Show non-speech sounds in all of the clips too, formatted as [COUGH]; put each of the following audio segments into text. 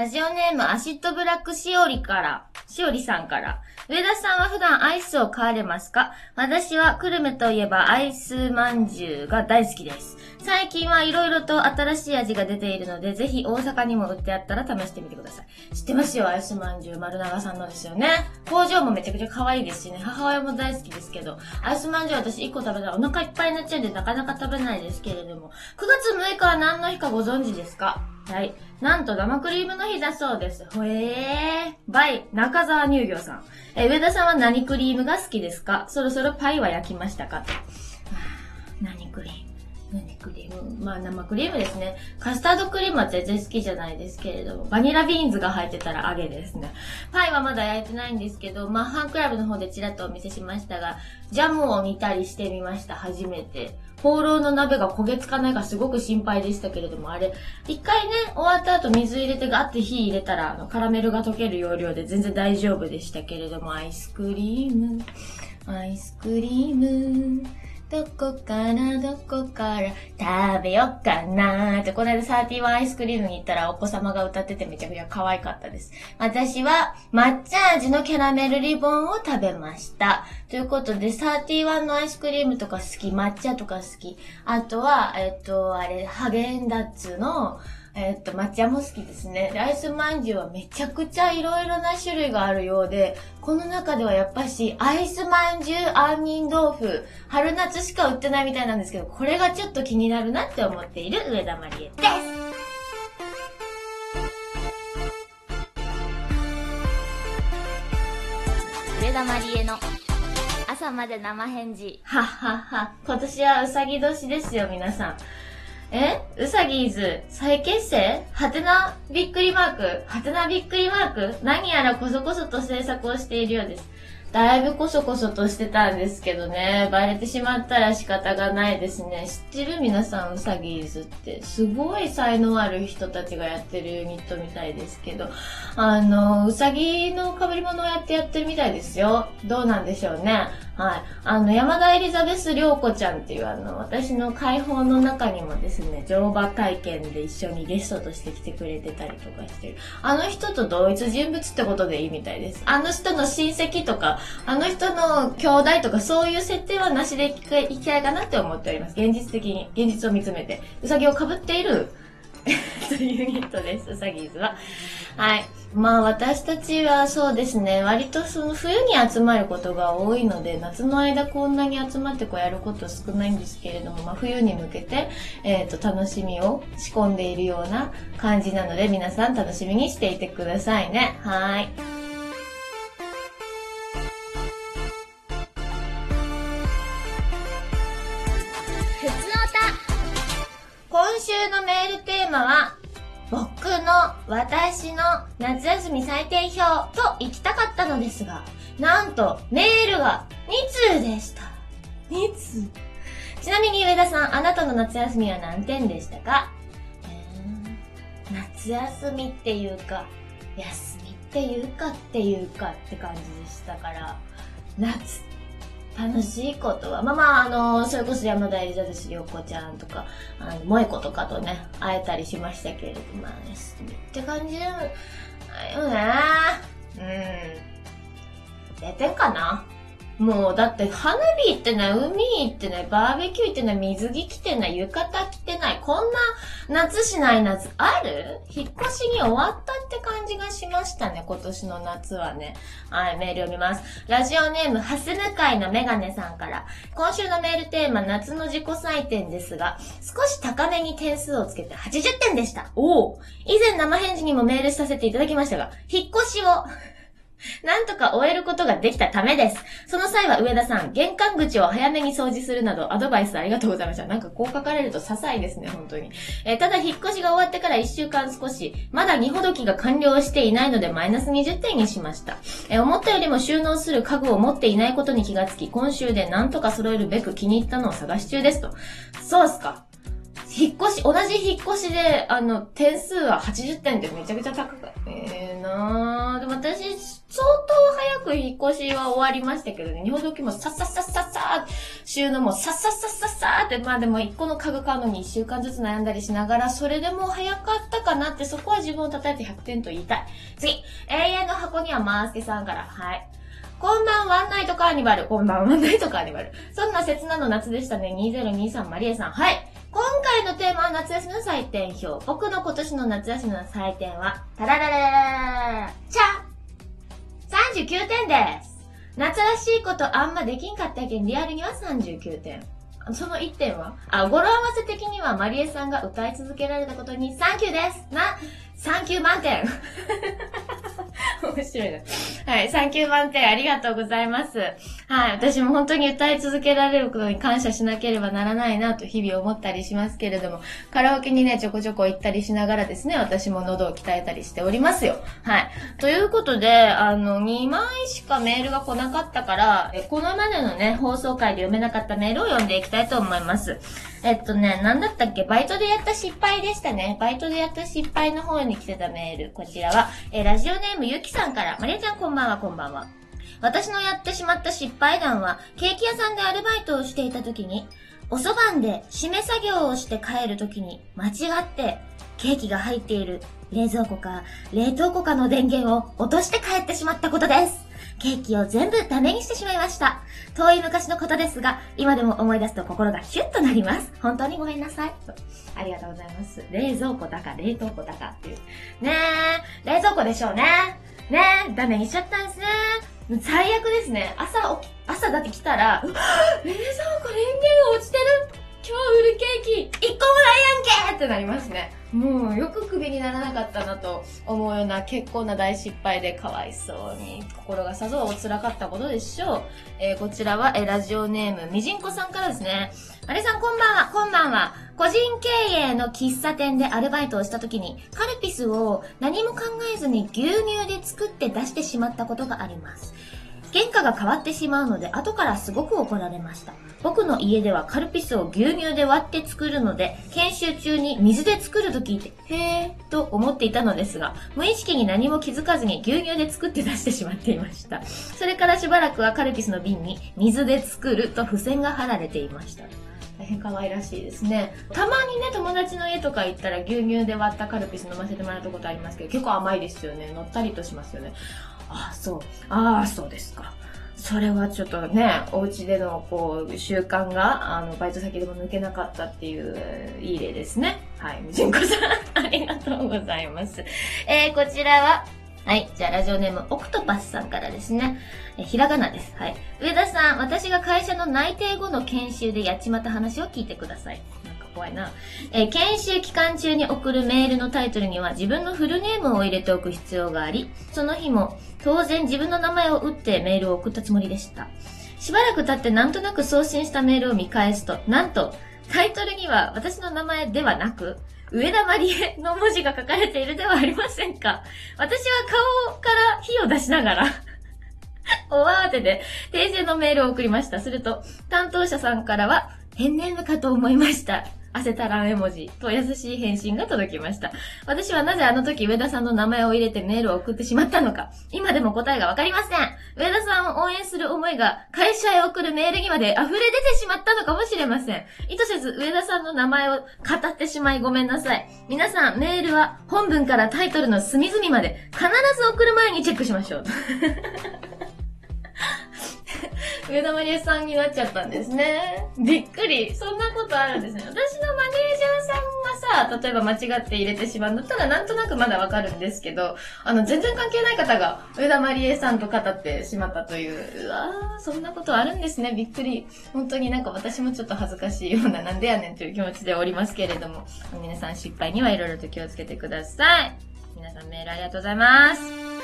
ラジオネームアシッドブラックしおりから、しおりさんから。上田さんは普段アイスを買われますか？私は久留米といえばアイスまんじゅうが大好きです。最近はいろいろと新しい味が出ているので、ぜひ大阪にも売ってあったら試してみてください。知ってますよ、アイスまんじゅう丸長さんのですよね。工場もめちゃくちゃ可愛いですしね、母親も大好きですけど、アイスまんじゅう私1個食べたらお腹いっぱいになっちゃうんでなかなか食べないですけれども、9月6日は何の日かご存知ですか？はい。なんと生クリームの日だそうです。ほえー。 by 中沢乳業さん。え、上田さんは何クリームが好きですか？そろそろパイは焼きましたか？と。[SIGHS] 何クリーム？クリームまあ生クリームですね。カスタードクリームは全然好きじゃないですけれども、バニラビーンズが入ってたらアゲですね。パイはまだ焼いてないんですけど、まあファンクラブの方でちらっとお見せしましたが、ジャムを煮たりしてみました、初めて。ホーローの鍋が焦げつかないかすごく心配でしたけれども、あれ、一回ね、終わった後水入れてガッて火入れたら、あの、カラメルが溶ける要領で全然大丈夫でしたけれども、アイスクリーム、アイスクリーム、どこからどこから食べよっかなーって、この間サーティワンアイスクリームに行ったらお子様が歌っててめちゃくちゃ可愛かったです。私は抹茶味のキャラメルリボンを食べました。ということで、サーティワンのアイスクリームとか好き、抹茶とか好き。あとは、えっと、あれ、ハゲンダッツの、えっと、抹茶も好きですね。でアイスまんじゅうはめちゃくちゃいろいろな種類があるようで、この中ではやっぱし、アイスまんじゅう杏仁豆腐、春夏しか売ってないみたいなんですけど、これがちょっと気になるなって思っている上田まりえです。上田まりえの朝まで生返事。はっはっは。今年はうさぎ年ですよ、皆さん。え？うさぎーず、再結成？はてなびっくりマーク。はてなびっくりマーク。何やらこそこそと制作をしているようです。だいぶこそこそとしてたんですけどね、バレてしまったら仕方がないですね。知ってる皆さん、うさぎーずって。すごい才能ある人たちがやってるユニットみたいですけど、あの、うさぎの被り物をやってやってるみたいですよ。どうなんでしょうね。はい。あの、山田エリザベス涼子ちゃんっていうあの、私の解放の中にもですね、乗馬体験で一緒にゲストとして来てくれてたりとかしてる。あの人と同一人物ってことでいいみたいです。あの人の親戚とか、あの人の兄弟とかそういう設定はなしでいきたいかなって思っております。現実的に、現実を見つめて。うさぎを被っている [LAUGHS] というユニットです、うさぎーずは。はい。まあ私たちはそうですね、割とその冬に集まることが多いので、夏の間こんなに集まってこうやること少ないんですけれども、まあ冬に向けて、えっ、と、楽しみを仕込んでいるような感じなので、皆さん楽しみにしていてくださいね。はい。のメールテーマは、僕の私の夏休み最低表と行きたかったのですが、なんとメールが2通でした。2通？ちなみに上田さん、あなたの夏休みは何点でしたか、えー夏休みっていうか、休みっていうかっていうかって感じでしたから、夏楽しいことは、まあまあ、あの、それこそ山田エリザベス涼子ちゃんとか、あの、萌子とかとね、会えたりしましたけれど、まあね、って感じだよね。うん。出てんかな？もう、だって、花火行ってない、海行ってない、バーベキュー行ってない、水着着てない、浴衣ない、こんな夏しない夏ある？引っ越しに終わったって感じがしましたね、今年の夏はね。はい、メール読みます。ラジオネーム、ハス向かいのメガネさんから。今週のメールテーマ、夏の自己採点ですが、少し高めに点数をつけて80点でした。おお以前生返事にもメールさせていただきましたが、引っ越しを、なんとか終えることができたためです。その際は上田さん、玄関口を早めに掃除するなどアドバイスありがとうございました。なんかこう書かれると些細ですね、本当に。えーただ引っ越しが終わってから1週間少し、まだ荷ほどきが完了していないのでマイナス20点にしました。えー思ったよりも収納する家具を持っていないことに気がつき、今週でなんとか揃えるべく気に入ったのを探し中ですと。そうっすか。引っ越し、同じ引っ越しで、あの、点数は80点でめちゃくちゃ高かった。ええー、なーでも私、相当早く引っ越しは終わりましたけどね、日本時もさっさっさっさっさ収納もさっさっさっさっさって、まあでも一個の家具買うのに一週間ずつ悩んだりしながら、それでも早かったかなって、そこは自分を叩いて100点と言いたい。次、永遠の箱にはマースケさんから、はい。こんばんワンナイトカーニバル。こんばんワンナイトカーニバル。そんな切なの夏でしたね。2023マリエさん。はい。今回のテーマは夏休みの採点表。僕の今年の夏休みの採点は、タラララララチャ !39 点です夏らしいことあんまできんかったけん、リアルには39点。その1点は？あ、語呂合わせ的にはまりえさんが歌い続けられたことにサンキューですな、サンキュー満点 [LAUGHS] 面白いな。はい、3級満点ありがとうございます。はい、私も本当に歌い続けられることに感謝しなければならないなと日々思ったりしますけれども、カラオケにね、ちょこちょこ行ったりしながらですね、私も喉を鍛えたりしておりますよ。はい。ということで、あの、2枚しかメールが来なかったから、このまでのね、放送回で読めなかったメールを読んでいきたいと思います。えっとね、なんだったっけ？バイトでやった失敗でしたね。バイトでやった失敗の方に来てたメール。こちらは、えラジオネームゆきさんから、マリアちゃんこんばんは、こんばんは。私のやってしまった失敗談は、ケーキ屋さんでアルバイトをしていた時に、おそばんで締め作業をして帰る時に、間違って、ケーキが入っている冷蔵庫か冷凍庫かの電源を落として帰ってしまったことです。ケーキを全部ダメにしてしまいました。遠い昔のことですが、今でも思い出すと心がヒュッとなります。本当にごめんなさい。ありがとうございます。冷蔵庫だか冷凍庫だかっていう。ねえ、冷蔵庫でしょうね。ねえ、ダメにしちゃったんですね。最悪ですね。朝起き、朝だって来たら、冷蔵庫電源が落ちてる今日売るケーキ一個もないやんけってなりますね。もうよくクビにならなかったなと思うような結構な大失敗でかわいそうに心がさぞお辛かったことでしょう。えー、こちらは、えー、ラジオネームみじんこさんからですね。あれさんこんばんは、こんばんは。個人経営の喫茶店でアルバイトをした時にカルピスを何も考えずに牛乳で作って出してしまったことがあります。原価が変わってしまうので後からすごく怒られました。僕の家ではカルピスを牛乳で割って作るので、研修中に水で作ると聞いて、へーと思っていたのですが、無意識に何も気づかずに牛乳で作って出してしまっていました。それからしばらくはカルピスの瓶に水で作ると付箋が貼られていました。大変可愛らしいですね。たまにね、友達の家とか行ったら牛乳で割ったカルピス飲ませてもらったことありますけど、結構甘いですよね。乗ったりとしますよね。あ、そう。ああ、そうですか。それはちょっとね、お家でのこう、習慣が、あの、バイト先でも抜けなかったっていう、いい例ですね。はい。じんこさん、[LAUGHS] ありがとうございます。えー、こちらは、はい。じゃあ、ラジオネーム、オクトパスさんからですね。え、ひらがなです。はい。上田さん、私が会社の内定後の研修でやっちまった話を聞いてください。怖いな。えー、研修期間中に送るメールのタイトルには自分のフルネームを入れておく必要があり、その日も当然自分の名前を打ってメールを送ったつもりでした。しばらく経ってなんとなく送信したメールを見返すと、なんと、タイトルには私の名前ではなく、上田まりえの文字が書かれているではありませんか私は顔から火を出しながら [LAUGHS] おわーてで訂正のメールを送りました。すると、担当者さんからは、ペンネームかと思いました。汗たらん絵文字と優しい返信が届きました。私はなぜあの時上田さんの名前を入れてメールを送ってしまったのか、今でも答えがわかりません。上田さんを応援する思いが会社へ送るメールにまで溢れ出てしまったのかもしれません。意図せず上田さんの名前を語ってしまいごめんなさい。皆さん、メールは本文からタイトルの隅々まで必ず送る前にチェックしましょう。[LAUGHS] 上田まりえさんになっちゃったんですね。びっくり。そんなことあるんですね。私のマネージャーさんがさ、例えば間違って入れてしまうんだったらなんとなくまだわかるんですけど、あの、全然関係ない方が上田まりえさんと語ってしまったという、うわー、そんなことあるんですね。びっくり。本当になんか私もちょっと恥ずかしいような、なんでやねんという気持ちでおりますけれども、皆さん失敗にはいろいろと気をつけてください。皆さんメールありがとうございます。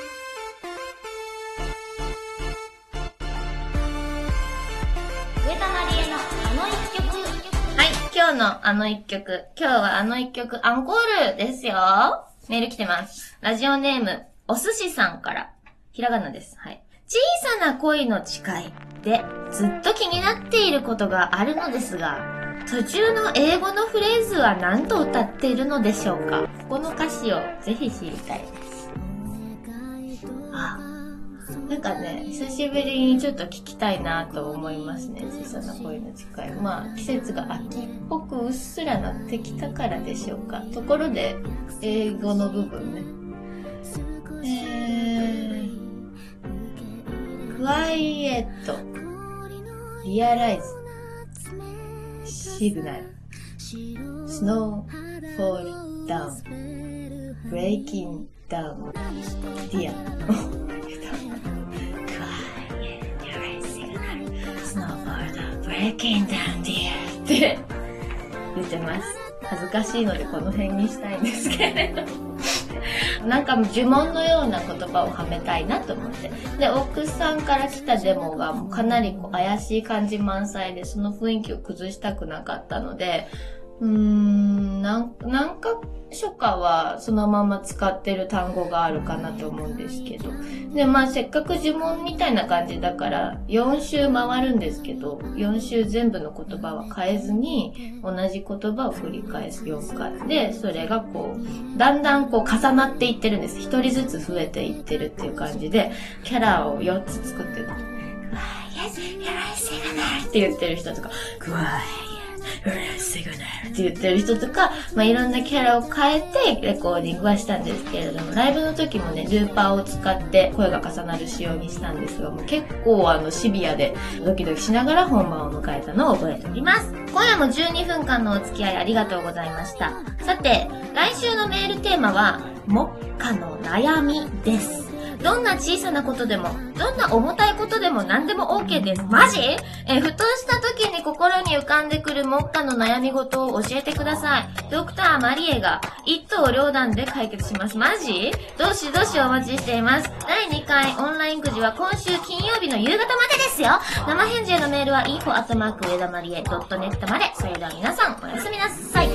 今日のあの一曲。今日はあの一曲アンコールですよ。メール来てます。ラジオネーム、お寿司さんから。ひらがなです。はい。小さな恋の誓いでずっと気になっていることがあるのですが、途中の英語のフレーズは何と歌っているのでしょうか？ここの歌詞をぜひ知りたいです。なんかね、久しぶりにちょっと聞きたいなと思いますね。小さな恋の誓い。まあ、季節が秋っぽくうっすらなってきたからでしょうか。ところで、英語の部分ね。えー、 quiet、realize、signal、snow、fall、down、breakin'、down、dear。Breaking down there って言ってます。恥ずかしいのでこの辺にしたいんですけれど。なんか呪文のような言葉をはめたいなと思って。で、奥さんから来たデモがもうかなりこう怪しい感じ満載で、その雰囲気を崩したくなかったので、うーん、なん、何か所かはそのまま使ってる単語があるかなと思うんですけど。で、まあせっかく呪文みたいな感じだから4周回るんですけど、4周全部の言葉は変えずに同じ言葉を繰り返す4回で、それがこう、だんだんこう重なっていってるんです。1人ずつ増えていってるっていう感じで、キャラを4つ作ってる。Yes, you're a singer って言ってる人とか、グワーシグナルって言ってる人とか、まあ、いろんなキャラを変えてレコーディングはしたんですけれども、ライブの時もね、ルーパーを使って声が重なる仕様にしたんですが、もう結構あのシビアでドキドキしながら本番を迎えたのを覚えております。今夜も12分間のお付き合いありがとうございました。さて、来週のメールテーマは、目下の悩みです。どんな小さなことでも、どんな重たいことでも何でも OK です。マジ？え、ふとした時に心に浮かんでくる目下の悩み事を教えてください。ドクターマリエが一刀両断で解決します。マジ？どしどしお待ちしています。第2回オンラインくじは今週金曜日の夕方までですよ。生返事へのメールは info アットマーク上田マリエ .net まで。それでは皆さんおやすみなさい。